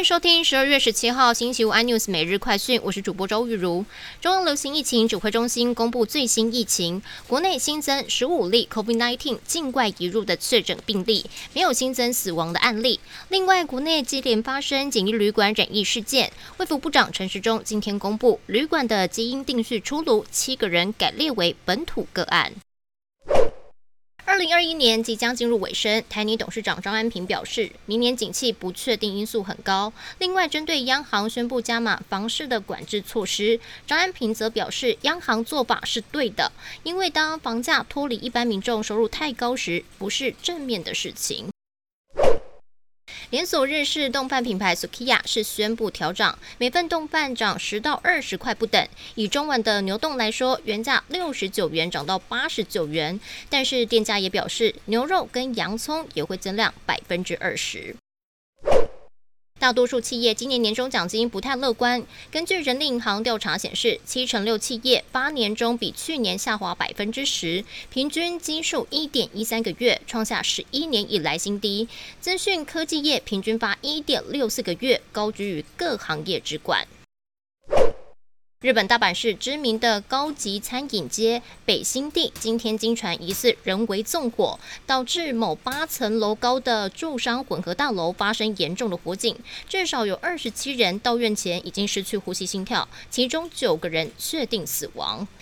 欢迎收听十二月十七号星期五 iNews 每日快讯，我是主播周玉如。中央流行疫情指挥中心公布最新疫情，国内新增十五例 COVID-19 境外移入的确诊病例，没有新增死亡的案例。另外，国内接连发生简易旅馆染疫事件，卫福部长陈时中今天公布，旅馆的基因定序出炉，七个人改列为本土个案。二零二一年即将进入尾声，台泥董事长张安平表示，明年景气不确定因素很高。另外，针对央行宣布加码房市的管制措施，张安平则表示，央行做法是对的，因为当房价脱离一般民众收入太高时，不是正面的事情。连锁日式冻饭品牌 Sukiya 是宣布调涨，每份冻饭涨十到二十块不等。以中碗的牛冻来说，原价六十九元涨到八十九元，但是店家也表示，牛肉跟洋葱也会增量百分之二十。大多数企业今年年终奖金不太乐观。根据人力银行调查显示，七成六企业八年中比去年下滑百分之十，平均基数一点一三个月，创下十一年以来新低。资讯科技业平均发一点六四个月，高居于各行业之冠。日本大阪市知名的高级餐饮街北新地，今天经传疑似人为纵火，导致某八层楼高的住商混合大楼发生严重的火警，至少有二十七人到院前已经失去呼吸心跳，其中九个人确定死亡。